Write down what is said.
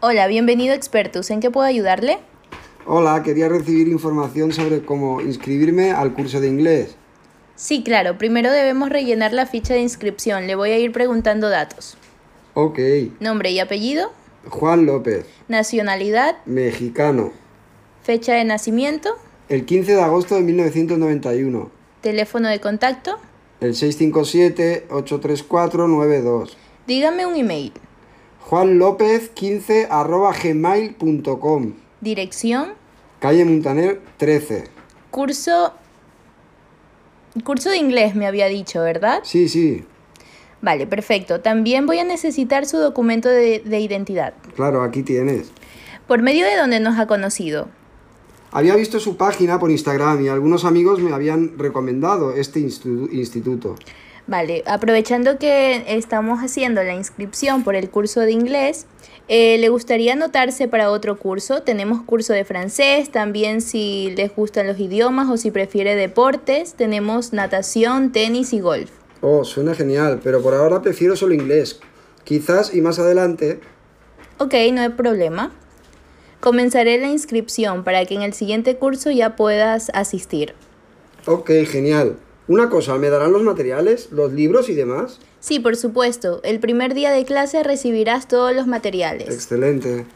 Hola, bienvenido Expertus. ¿En qué puedo ayudarle? Hola, quería recibir información sobre cómo inscribirme al curso de inglés. Sí, claro. Primero debemos rellenar la ficha de inscripción. Le voy a ir preguntando datos. Ok. Nombre y apellido, Juan López, nacionalidad, mexicano. fecha de nacimiento, El 15 de agosto de 1991. teléfono de contacto. El 657-834-92. Dígame un email. Juan López 15 arroba gmail.com. Dirección, Calle Montaner 13. curso... Curso de inglés me había dicho, ¿verdad? Sí, sí. Vale, perfecto. También voy a necesitar su documento de, de identidad. Claro, aquí tienes. ¿Por medio de dónde nos ha conocido? Había visto su página por Instagram y algunos amigos me habían recomendado este institu- instituto. Vale, aprovechando que estamos haciendo la inscripción por el curso de inglés, eh, ¿le gustaría anotarse para otro curso? Tenemos curso de francés, también si les gustan los idiomas o si prefiere deportes, tenemos natación, tenis y golf. Oh, suena genial, pero por ahora prefiero solo inglés. Quizás y más adelante. Ok, no hay problema. Comenzaré la inscripción para que en el siguiente curso ya puedas asistir. Ok, genial. Una cosa, ¿me darán los materiales, los libros y demás? Sí, por supuesto, el primer día de clase recibirás todos los materiales. Excelente.